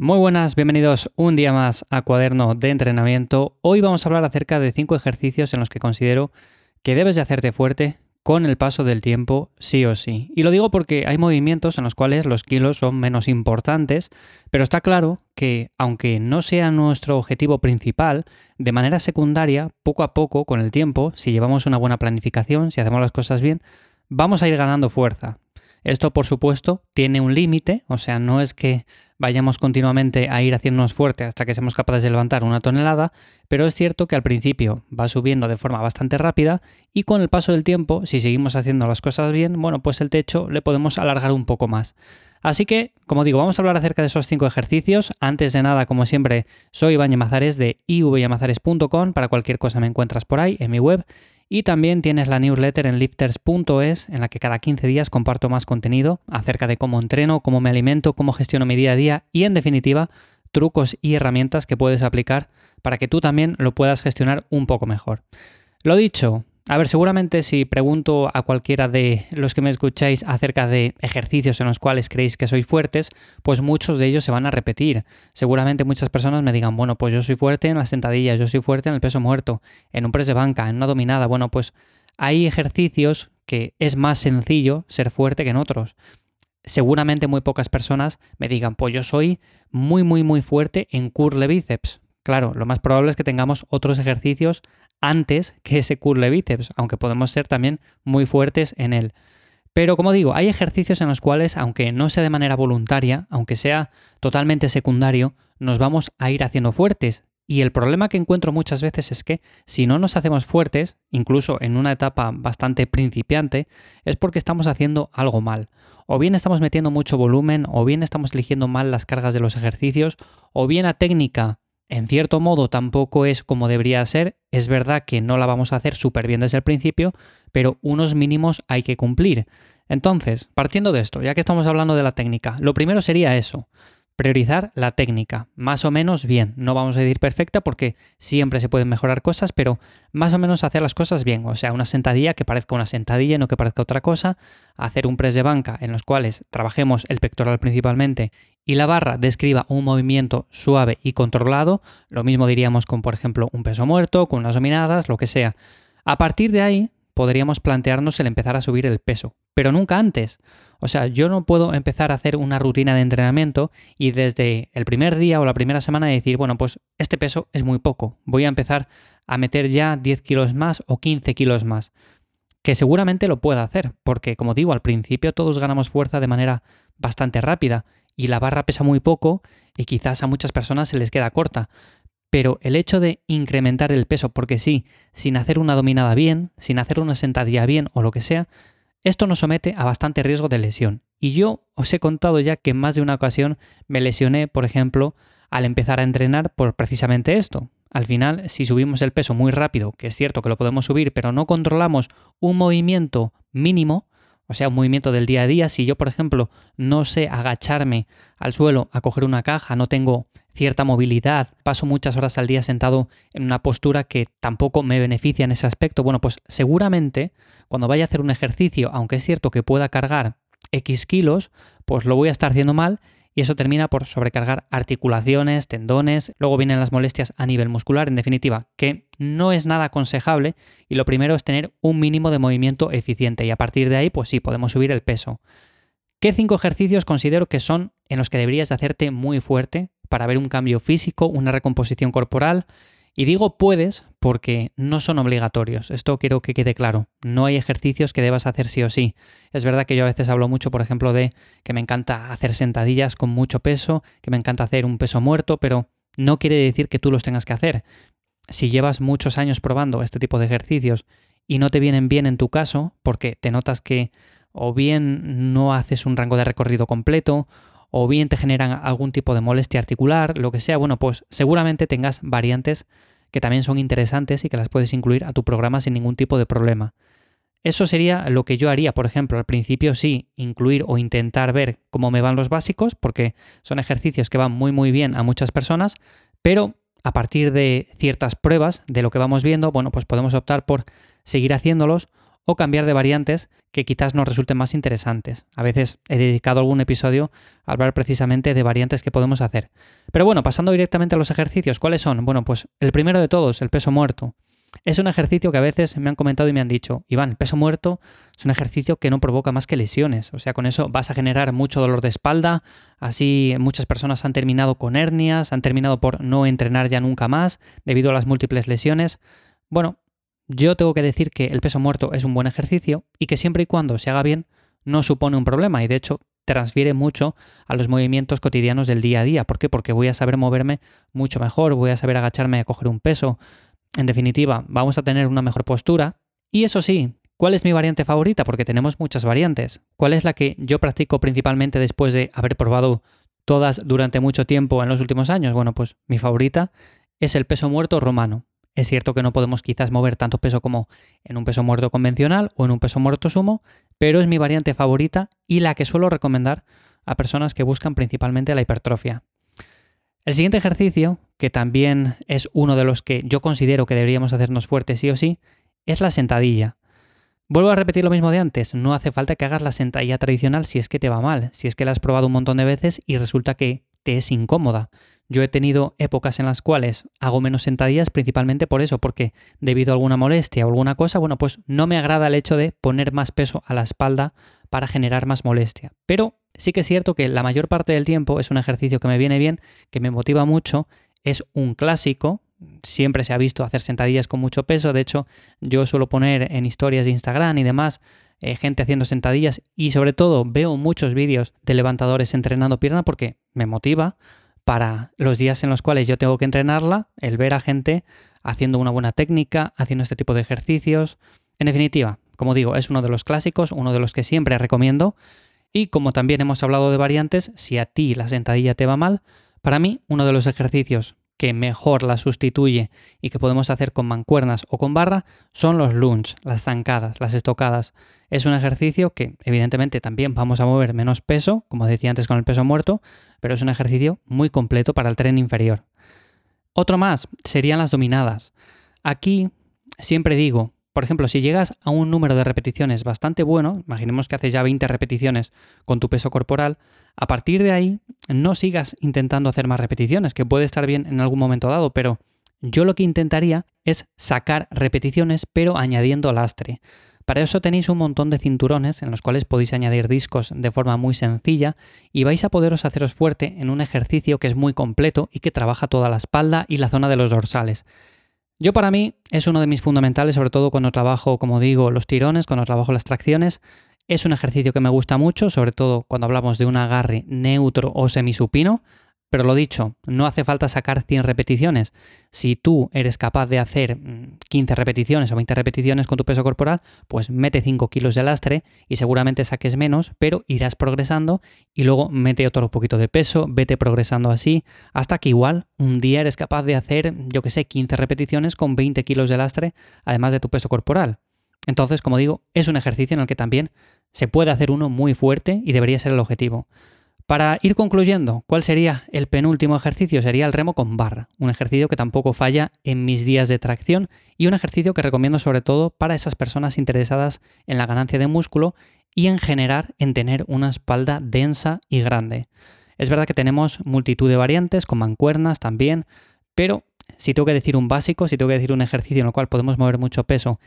Muy buenas, bienvenidos un día más a Cuaderno de Entrenamiento. Hoy vamos a hablar acerca de cinco ejercicios en los que considero que debes de hacerte fuerte con el paso del tiempo, sí o sí. Y lo digo porque hay movimientos en los cuales los kilos son menos importantes, pero está claro que aunque no sea nuestro objetivo principal, de manera secundaria, poco a poco, con el tiempo, si llevamos una buena planificación, si hacemos las cosas bien, vamos a ir ganando fuerza. Esto, por supuesto, tiene un límite, o sea, no es que vayamos continuamente a ir haciéndonos fuerte hasta que seamos capaces de levantar una tonelada, pero es cierto que al principio va subiendo de forma bastante rápida y con el paso del tiempo, si seguimos haciendo las cosas bien, bueno, pues el techo le podemos alargar un poco más. Así que, como digo, vamos a hablar acerca de esos cinco ejercicios. Antes de nada, como siempre, soy Iván Yamazares de ivyamazares.com. Para cualquier cosa me encuentras por ahí, en mi web. Y también tienes la newsletter en lifters.es, en la que cada 15 días comparto más contenido acerca de cómo entreno, cómo me alimento, cómo gestiono mi día a día y, en definitiva, trucos y herramientas que puedes aplicar para que tú también lo puedas gestionar un poco mejor. Lo dicho, a ver, seguramente si pregunto a cualquiera de los que me escucháis acerca de ejercicios en los cuales creéis que sois fuertes, pues muchos de ellos se van a repetir. Seguramente muchas personas me digan, bueno, pues yo soy fuerte en las sentadillas, yo soy fuerte en el peso muerto, en un press de banca, en una dominada. Bueno, pues hay ejercicios que es más sencillo ser fuerte que en otros. Seguramente muy pocas personas me digan, pues yo soy muy, muy, muy fuerte en curl de bíceps. Claro, lo más probable es que tengamos otros ejercicios antes que ese curl bíceps, aunque podemos ser también muy fuertes en él. Pero como digo, hay ejercicios en los cuales, aunque no sea de manera voluntaria, aunque sea totalmente secundario, nos vamos a ir haciendo fuertes. Y el problema que encuentro muchas veces es que si no nos hacemos fuertes, incluso en una etapa bastante principiante, es porque estamos haciendo algo mal. O bien estamos metiendo mucho volumen, o bien estamos eligiendo mal las cargas de los ejercicios, o bien la técnica en cierto modo tampoco es como debería ser. Es verdad que no la vamos a hacer súper bien desde el principio, pero unos mínimos hay que cumplir. Entonces, partiendo de esto, ya que estamos hablando de la técnica, lo primero sería eso, priorizar la técnica, más o menos bien. No vamos a decir perfecta porque siempre se pueden mejorar cosas, pero más o menos hacer las cosas bien. O sea, una sentadilla que parezca una sentadilla y no que parezca otra cosa. Hacer un press de banca en los cuales trabajemos el pectoral principalmente y la barra describa un movimiento suave y controlado. Lo mismo diríamos con, por ejemplo, un peso muerto, con unas dominadas, lo que sea. A partir de ahí podríamos plantearnos el empezar a subir el peso, pero nunca antes. O sea, yo no puedo empezar a hacer una rutina de entrenamiento y desde el primer día o la primera semana decir, bueno, pues este peso es muy poco, voy a empezar a meter ya 10 kilos más o 15 kilos más. Que seguramente lo pueda hacer, porque como digo, al principio todos ganamos fuerza de manera bastante rápida y la barra pesa muy poco y quizás a muchas personas se les queda corta. Pero el hecho de incrementar el peso, porque sí, sin hacer una dominada bien, sin hacer una sentadilla bien o lo que sea, esto nos somete a bastante riesgo de lesión. Y yo os he contado ya que en más de una ocasión me lesioné, por ejemplo, al empezar a entrenar por precisamente esto. Al final, si subimos el peso muy rápido, que es cierto que lo podemos subir, pero no controlamos un movimiento mínimo, o sea, un movimiento del día a día, si yo, por ejemplo, no sé agacharme al suelo a coger una caja, no tengo cierta movilidad, paso muchas horas al día sentado en una postura que tampoco me beneficia en ese aspecto, bueno, pues seguramente cuando vaya a hacer un ejercicio, aunque es cierto que pueda cargar X kilos, pues lo voy a estar haciendo mal y eso termina por sobrecargar articulaciones, tendones, luego vienen las molestias a nivel muscular, en definitiva, que no es nada aconsejable y lo primero es tener un mínimo de movimiento eficiente y a partir de ahí, pues sí, podemos subir el peso. ¿Qué cinco ejercicios considero que son en los que deberías de hacerte muy fuerte para ver un cambio físico, una recomposición corporal. Y digo puedes porque no son obligatorios. Esto quiero que quede claro. No hay ejercicios que debas hacer sí o sí. Es verdad que yo a veces hablo mucho, por ejemplo, de que me encanta hacer sentadillas con mucho peso, que me encanta hacer un peso muerto, pero no quiere decir que tú los tengas que hacer. Si llevas muchos años probando este tipo de ejercicios y no te vienen bien en tu caso, porque te notas que o bien no haces un rango de recorrido completo, o bien te generan algún tipo de molestia articular, lo que sea, bueno, pues seguramente tengas variantes que también son interesantes y que las puedes incluir a tu programa sin ningún tipo de problema. Eso sería lo que yo haría, por ejemplo, al principio sí, incluir o intentar ver cómo me van los básicos, porque son ejercicios que van muy muy bien a muchas personas, pero a partir de ciertas pruebas de lo que vamos viendo, bueno, pues podemos optar por seguir haciéndolos o cambiar de variantes que quizás nos resulten más interesantes. A veces he dedicado algún episodio a hablar precisamente de variantes que podemos hacer. Pero bueno, pasando directamente a los ejercicios, ¿cuáles son? Bueno, pues el primero de todos, el peso muerto. Es un ejercicio que a veces me han comentado y me han dicho, Iván, peso muerto es un ejercicio que no provoca más que lesiones. O sea, con eso vas a generar mucho dolor de espalda. Así muchas personas han terminado con hernias, han terminado por no entrenar ya nunca más debido a las múltiples lesiones. Bueno, yo tengo que decir que el peso muerto es un buen ejercicio y que siempre y cuando se haga bien no supone un problema y de hecho transfiere mucho a los movimientos cotidianos del día a día. ¿Por qué? Porque voy a saber moverme mucho mejor, voy a saber agacharme a coger un peso, en definitiva, vamos a tener una mejor postura. Y eso sí, ¿cuál es mi variante favorita? Porque tenemos muchas variantes. ¿Cuál es la que yo practico principalmente después de haber probado todas durante mucho tiempo en los últimos años? Bueno, pues mi favorita es el peso muerto romano. Es cierto que no podemos quizás mover tanto peso como en un peso muerto convencional o en un peso muerto sumo, pero es mi variante favorita y la que suelo recomendar a personas que buscan principalmente la hipertrofia. El siguiente ejercicio, que también es uno de los que yo considero que deberíamos hacernos fuertes sí o sí, es la sentadilla. Vuelvo a repetir lo mismo de antes, no hace falta que hagas la sentadilla tradicional si es que te va mal, si es que la has probado un montón de veces y resulta que te es incómoda. Yo he tenido épocas en las cuales hago menos sentadillas principalmente por eso, porque debido a alguna molestia o alguna cosa, bueno, pues no me agrada el hecho de poner más peso a la espalda para generar más molestia. Pero sí que es cierto que la mayor parte del tiempo es un ejercicio que me viene bien, que me motiva mucho, es un clásico, siempre se ha visto hacer sentadillas con mucho peso, de hecho yo suelo poner en historias de Instagram y demás eh, gente haciendo sentadillas y sobre todo veo muchos vídeos de levantadores entrenando pierna porque me motiva para los días en los cuales yo tengo que entrenarla, el ver a gente haciendo una buena técnica, haciendo este tipo de ejercicios. En definitiva, como digo, es uno de los clásicos, uno de los que siempre recomiendo y como también hemos hablado de variantes, si a ti la sentadilla te va mal, para mí uno de los ejercicios que mejor la sustituye y que podemos hacer con mancuernas o con barra son los lunges, las zancadas, las estocadas. Es un ejercicio que evidentemente también vamos a mover menos peso, como decía antes con el peso muerto, pero es un ejercicio muy completo para el tren inferior. Otro más serían las dominadas. Aquí siempre digo, por ejemplo, si llegas a un número de repeticiones bastante bueno, imaginemos que haces ya 20 repeticiones con tu peso corporal, a partir de ahí no sigas intentando hacer más repeticiones, que puede estar bien en algún momento dado, pero yo lo que intentaría es sacar repeticiones pero añadiendo lastre. Para eso tenéis un montón de cinturones en los cuales podéis añadir discos de forma muy sencilla y vais a poderos haceros fuerte en un ejercicio que es muy completo y que trabaja toda la espalda y la zona de los dorsales. Yo para mí es uno de mis fundamentales, sobre todo cuando trabajo, como digo, los tirones, cuando trabajo las tracciones. Es un ejercicio que me gusta mucho, sobre todo cuando hablamos de un agarre neutro o semisupino. Pero lo dicho, no hace falta sacar 100 repeticiones. Si tú eres capaz de hacer 15 mm, repeticiones o 20 repeticiones con tu peso corporal, pues mete 5 kilos de lastre y seguramente saques menos, pero irás progresando y luego mete otro poquito de peso, vete progresando así, hasta que igual un día eres capaz de hacer, yo que sé, 15 repeticiones con 20 kilos de lastre, además de tu peso corporal. Entonces, como digo, es un ejercicio en el que también se puede hacer uno muy fuerte y debería ser el objetivo. Para ir concluyendo, ¿cuál sería el penúltimo ejercicio? Sería el remo con barra, un ejercicio que tampoco falla en mis días de tracción y un ejercicio que recomiendo sobre todo para esas personas interesadas en la ganancia de músculo y en generar en tener una espalda densa y grande. Es verdad que tenemos multitud de variantes con mancuernas también, pero si tengo que decir un básico, si tengo que decir un ejercicio en el cual podemos mover mucho peso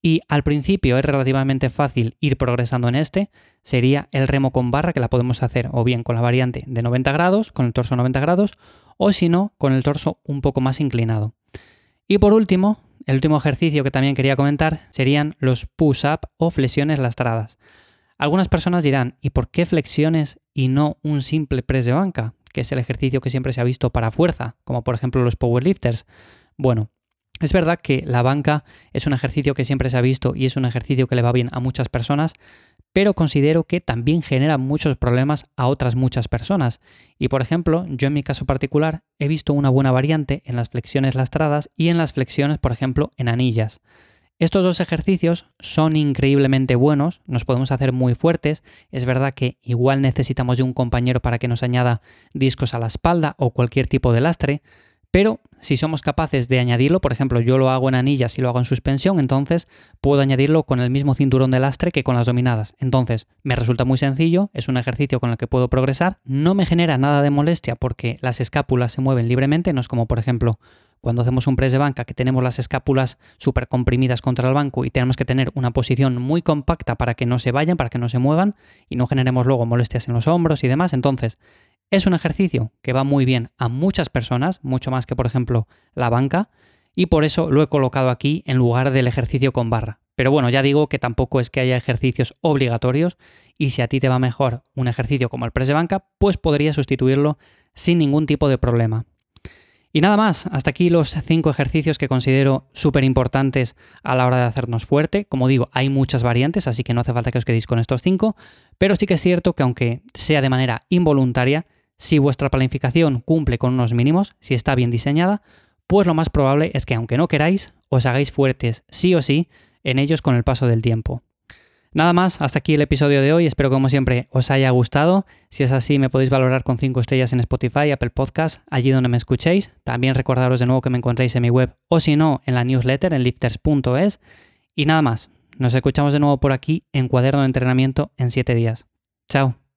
y al principio es relativamente fácil ir progresando en este, sería el remo con barra que la podemos hacer o bien con la variante de 90 grados, con el torso 90 grados, o si no, con el torso un poco más inclinado. Y por último, el último ejercicio que también quería comentar serían los push-up o flexiones lastradas. Algunas personas dirán, ¿y por qué flexiones y no un simple press de banca? Que es el ejercicio que siempre se ha visto para fuerza, como por ejemplo los powerlifters. Bueno, es verdad que la banca es un ejercicio que siempre se ha visto y es un ejercicio que le va bien a muchas personas, pero considero que también genera muchos problemas a otras muchas personas. Y por ejemplo, yo en mi caso particular he visto una buena variante en las flexiones lastradas y en las flexiones, por ejemplo, en anillas. Estos dos ejercicios son increíblemente buenos, nos podemos hacer muy fuertes, es verdad que igual necesitamos de un compañero para que nos añada discos a la espalda o cualquier tipo de lastre, Pero si somos capaces de añadirlo, por ejemplo, yo lo hago en anillas y lo hago en suspensión, entonces puedo añadirlo con el mismo cinturón de lastre que con las dominadas. Entonces, me resulta muy sencillo, es un ejercicio con el que puedo progresar, no me genera nada de molestia porque las escápulas se mueven libremente, no es como, por ejemplo, cuando hacemos un press de banca que tenemos las escápulas súper comprimidas contra el banco y tenemos que tener una posición muy compacta para que no se vayan, para que no se muevan y no generemos luego molestias en los hombros y demás. Entonces, es un ejercicio que va muy bien a muchas personas, mucho más que por ejemplo la banca, y por eso lo he colocado aquí en lugar del ejercicio con barra. Pero bueno, ya digo que tampoco es que haya ejercicios obligatorios y si a ti te va mejor un ejercicio como el press de banca, pues podrías sustituirlo sin ningún tipo de problema. Y nada más, hasta aquí los cinco ejercicios que considero súper importantes a la hora de hacernos fuerte. Como digo, hay muchas variantes, así que no hace falta que os quedéis con estos cinco, pero sí que es cierto que aunque sea de manera involuntaria, si vuestra planificación cumple con unos mínimos, si está bien diseñada, pues lo más probable es que aunque no queráis, os hagáis fuertes sí o sí en ellos con el paso del tiempo. Nada más, hasta aquí el episodio de hoy, espero que como siempre os haya gustado. Si es así, me podéis valorar con 5 estrellas en Spotify, Apple Podcast, allí donde me escuchéis. También recordaros de nuevo que me encontréis en mi web o si no, en la newsletter en lifters.es. Y nada más, nos escuchamos de nuevo por aquí en Cuaderno de Entrenamiento en 7 días. Chao.